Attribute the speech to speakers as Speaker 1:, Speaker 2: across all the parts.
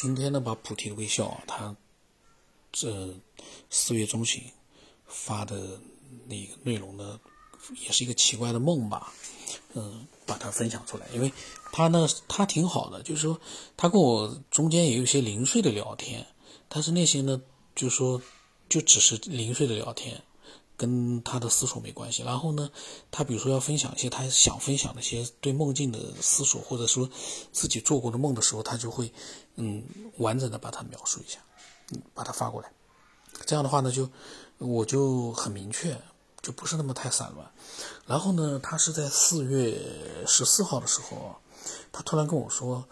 Speaker 1: 今天呢，把菩提的微笑啊，他这四月中旬发的那个内容呢，也是一个奇怪的梦吧，嗯，把它分享出来，因为他呢，他挺好的，就是说他跟我中间也有一些零碎的聊天，但是那些呢，就说就只是零碎的聊天。跟他的思索没关系。然后呢，他比如说要分享一些他想分享的一些对梦境的思索，或者说自己做过的梦的时候，他就会嗯完整的把它描述一下，嗯，把它发过来。这样的话呢，就我就很明确，就不是那么太散乱。然后呢，他是在四月十四号的时候，他突然跟我说，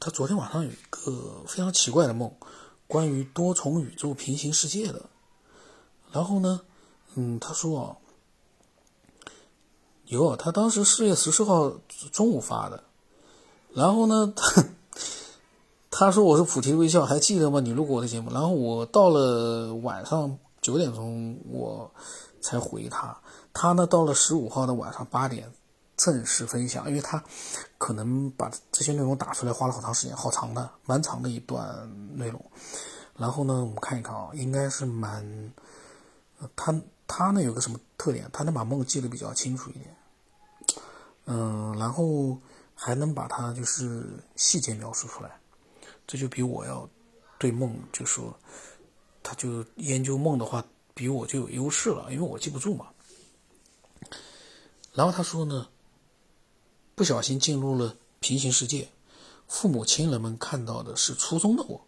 Speaker 1: 他昨天晚上有一个非常奇怪的梦，关于多重宇宙平行世界的。然后呢，嗯，他说啊，有他当时四月十四号中午发的，然后呢，他说我是菩提微笑，还记得吗？你录过我的节目，然后我到了晚上九点钟我才回他，他呢到了十五号的晚上八点正式分享，因为他可能把这些内容打出来花了好长时间，好长的，蛮长的一段内容。然后呢，我们看一看啊，应该是蛮。他他呢有个什么特点？他能把梦记得比较清楚一点，嗯，然后还能把它就是细节描述出来，这就比我要对梦就说，他就研究梦的话，比我就有优势了，因为我记不住嘛。然后他说呢，不小心进入了平行世界，父母亲人们看到的是初中的我，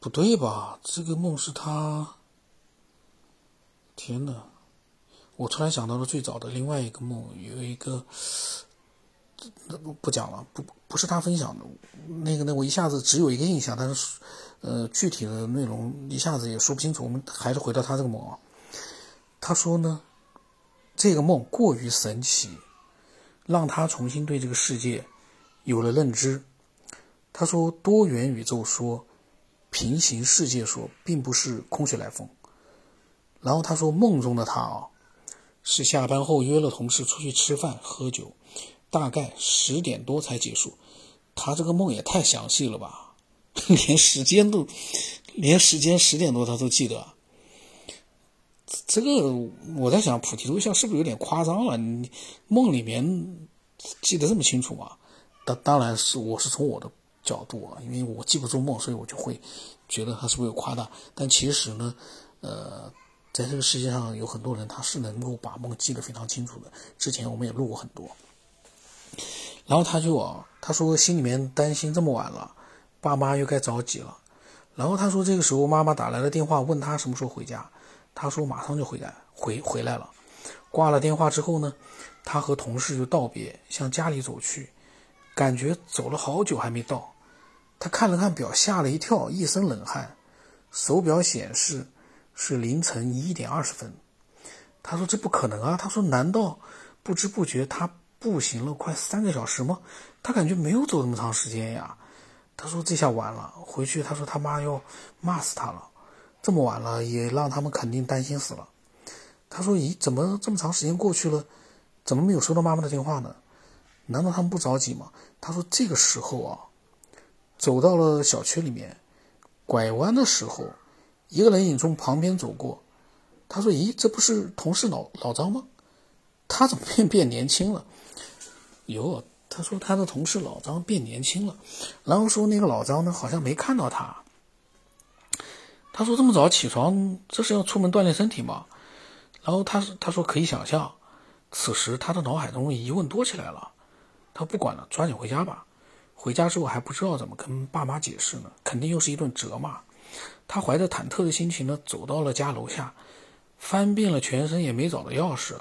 Speaker 1: 不对吧？这个梦是他。天呐，我突然想到了最早的另外一个梦，有一个，不不讲了，不不是他分享的，那个呢，我一下子只有一个印象，但是，呃，具体的内容一下子也说不清楚。我们还是回到他这个梦啊，他说呢，这个梦过于神奇，让他重新对这个世界有了认知。他说，多元宇宙说，平行世界说，并不是空穴来风。然后他说，梦中的他啊，是下班后约了同事出去吃饭喝酒，大概十点多才结束。他这个梦也太详细了吧，连时间都，连时间十点多他都记得。这个我在想，菩提微笑是不是有点夸张了？你梦里面记得这么清楚吗？当当然是，我是从我的角度啊，因为我记不住梦，所以我就会觉得他是不是有夸大。但其实呢，呃。在这个世界上有很多人，他是能够把梦记得非常清楚的。之前我们也录过很多。然后他就啊，他说心里面担心这么晚了，爸妈又该着急了。然后他说这个时候妈妈打来了电话，问他什么时候回家。他说马上就回来，回回来了。挂了电话之后呢，他和同事就道别，向家里走去，感觉走了好久还没到。他看了看表，吓了一跳，一身冷汗。手表显示。是凌晨一点二十分，他说这不可能啊！他说难道不知不觉他步行了快三个小时吗？他感觉没有走那么长时间呀。他说这下完了，回去他说他妈要骂死他了。这么晚了也让他们肯定担心死了。他说咦，怎么这么长时间过去了，怎么没有收到妈妈的电话呢？难道他们不着急吗？他说这个时候啊，走到了小区里面，拐弯的时候。一个人影从旁边走过，他说：“咦，这不是同事老老张吗？他怎么变 变年轻了？”哟，他说他的同事老张变年轻了，然后说那个老张呢，好像没看到他。他说这么早起床，这是要出门锻炼身体吗？然后他他说可以想象，此时他的脑海中疑问多起来了。他不管了，抓紧回家吧。回家之后还不知道怎么跟爸妈解释呢，肯定又是一顿责骂。他怀着忐忑的心情呢，走到了家楼下，翻遍了全身也没找到钥匙，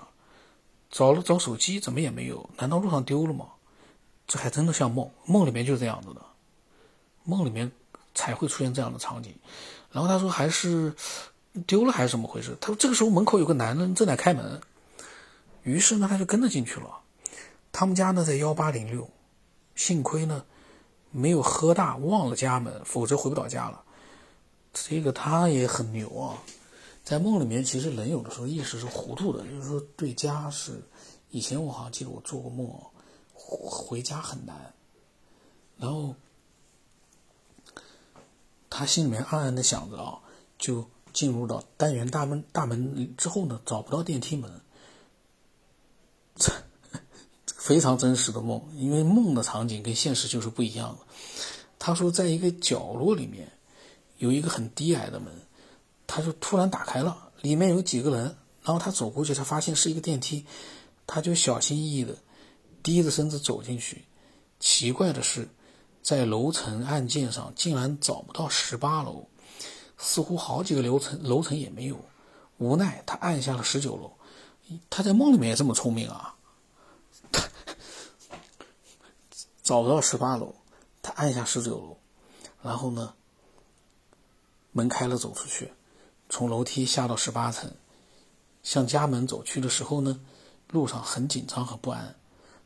Speaker 1: 找了找手机怎么也没有，难道路上丢了吗？这还真的像梦，梦里面就这样子的，梦里面才会出现这样的场景。然后他说还是丢了还是怎么回事？他说这个时候门口有个男人正在开门，于是呢他就跟着进去了。他们家呢在幺八零六，幸亏呢没有喝大忘了家门，否则回不到家了。这个他也很牛啊，在梦里面，其实人有的时候意识是糊涂的，就是说对家是，以前我好像记得我做过梦，回家很难，然后他心里面暗暗的想着啊，就进入到单元大门大门之后呢，找不到电梯门，非常真实的梦，因为梦的场景跟现实就是不一样的。他说，在一个角落里面有一个很低矮的门，他就突然打开了，里面有几个人，然后他走过去，他发现是一个电梯，他就小心翼翼的低着身子走进去。奇怪的是。在楼层按键上竟然找不到十八楼，似乎好几个楼层楼层也没有。无奈他按下了十九楼，他在梦里面也这么聪明啊！找不到十八楼，他按下十九楼，然后呢，门开了，走出去，从楼梯下到十八层，向家门走去的时候呢，路上很紧张和不安。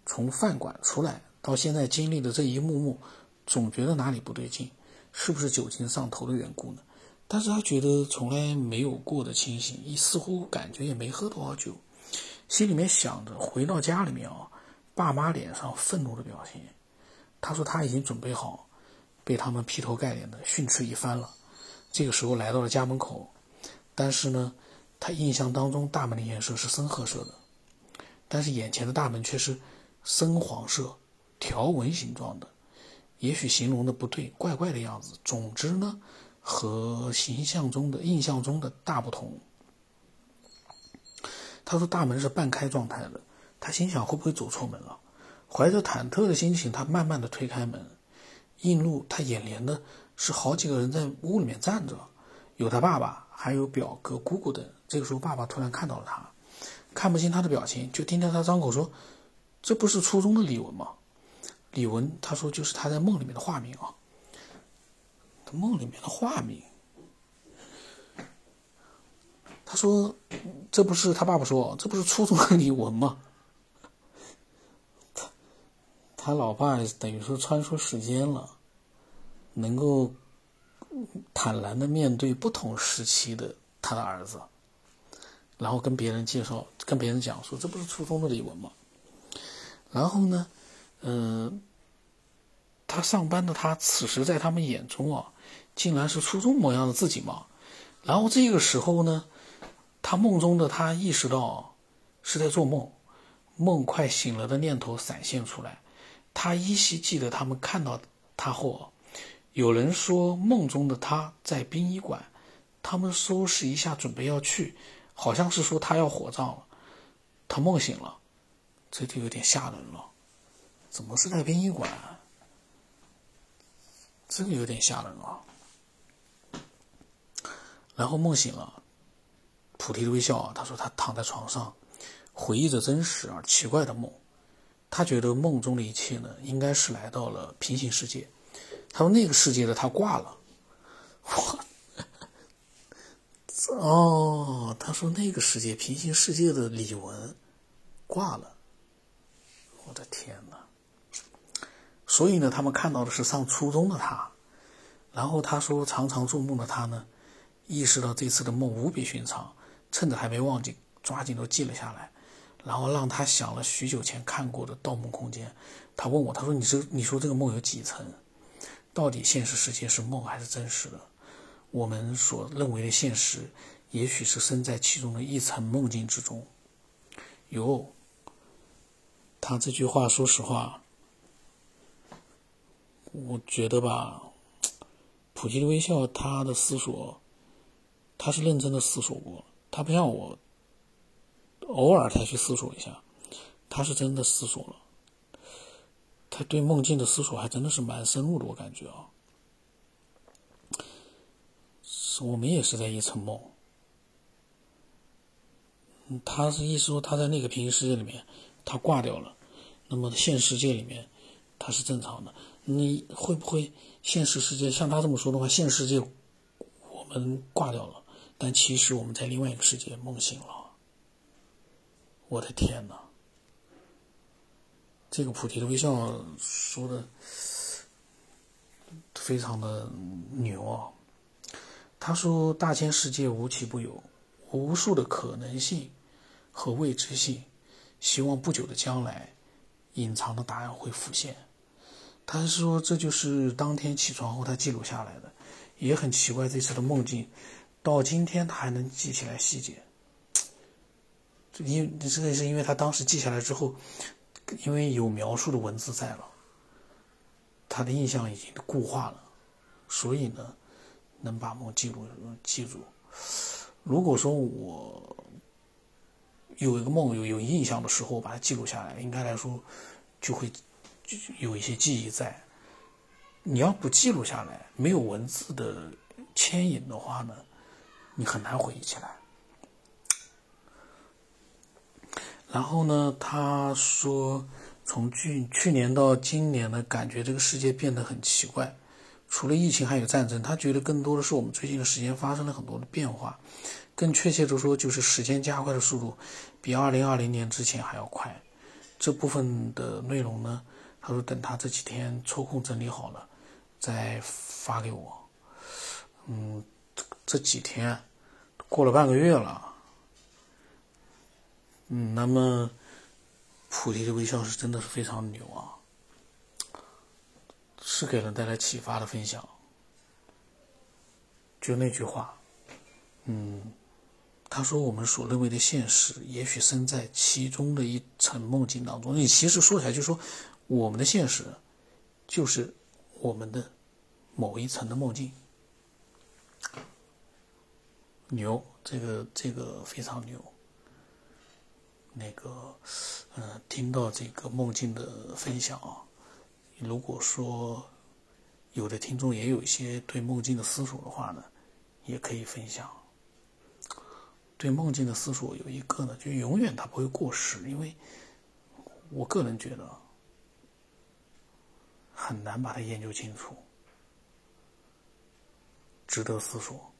Speaker 1: 从饭馆出来到现在经历的这一幕幕。总觉得哪里不对劲，是不是酒精上头的缘故呢？但是他觉得从来没有过的清醒，似乎感觉也没喝多少酒，心里面想着回到家里面啊，爸妈脸上愤怒的表情。他说他已经准备好被他们劈头盖脸的训斥一番了。这个时候来到了家门口，但是呢，他印象当中大门的颜色是深褐色的，但是眼前的大门却是深黄色条纹形状的。也许形容的不对，怪怪的样子。总之呢，和形象中的、印象中的大不同。他说大门是半开状态的，他心想会不会走错门了？怀着忐忑的心情，他慢慢的推开门，映入他眼帘的是好几个人在屋里面站着，有他爸爸，还有表哥、姑姑等。这个时候，爸爸突然看到了他，看不清他的表情，就听见他张口说：“这不是初中的李文吗？”李文他说：“就是他在梦里面的化名啊，他梦里面的化名。”他说：“这不是他爸爸说，这不是初中的李文吗？”他他老爸等于说穿梭时间了，能够坦然的面对不同时期的他的儿子，然后跟别人介绍，跟别人讲说：“这不是初中的李文吗？”然后呢？嗯，他上班的他，此时在他们眼中啊，竟然是初中模样的自己嘛？然后这个时候呢，他梦中的他意识到是在做梦，梦快醒了的念头闪现出来，他依稀记得他们看到他后，有人说梦中的他在殡仪馆，他们收拾一下准备要去，好像是说他要火葬了，他梦醒了，这就有点吓人了。怎么是在殡仪馆？这个有点吓人啊。然后梦醒了，菩提微笑啊，他说他躺在床上，回忆着真实而奇怪的梦。他觉得梦中的一切呢，应该是来到了平行世界。他说那个世界的他挂了。我哦，他说那个世界平行世界的李文挂了。我的天哪！所以呢，他们看到的是上初中的他。然后他说，常常做梦的他呢，意识到这次的梦无比寻常，趁着还没忘记，抓紧都记了下来。然后让他想了许久前看过的《盗梦空间》。他问我，他说：“你这你说这个梦有几层？到底现实世界是梦还是真实的？我们所认为的现实，也许是身在其中的一层梦境之中。”哟，他这句话，说实话。我觉得吧，普吉的微笑，他的思索，他是认真的思索过，他不像我，偶尔才去思索一下，他是真的思索了，他对梦境的思索还真的是蛮深入的，我感觉啊，我们也是在一层梦，他是意思说他在那个平行世界里面，他挂掉了，那么现实世界里面，他是正常的。你会不会现实世界像他这么说的话？现实世界我们挂掉了，但其实我们在另外一个世界梦醒了。我的天哪！这个菩提的微笑说的非常的牛啊！他说：“大千世界无奇不有，无数的可能性和未知性，希望不久的将来，隐藏的答案会浮现。”他说，这就是当天起床后他记录下来的，也很奇怪，这次的梦境到今天他还能记起来细节。因这个是因为他当时记下来之后，因为有描述的文字在了，他的印象已经固化了，所以呢，能把梦记录记住。如果说我有一个梦有有印象的时候，把它记录下来，应该来说就会有一些记忆在。你要不记录下来，没有文字的牵引的话呢，你很难回忆起来。然后呢，他说，从去去年到今年呢，感觉这个世界变得很奇怪，除了疫情还有战争。他觉得更多的是我们最近的时间发生了很多的变化，更确切的说，就是时间加快的速度比二零二零年之前还要快。这部分的内容呢，他说等他这几天抽空整理好了。再发给我，嗯，这几天过了半个月了，嗯，那么菩提的微笑是真的是非常牛啊，是给人带来启发的分享。就那句话，嗯，他说我们所认为的现实，也许身在其中的一层梦境当中。你其实说起来，就说我们的现实，就是我们的。某一层的梦境，牛，这个这个非常牛。那个，嗯，听到这个梦境的分享啊，如果说有的听众也有一些对梦境的思索的话呢，也可以分享。对梦境的思索有一个呢，就永远它不会过时，因为我个人觉得很难把它研究清楚。值得思索。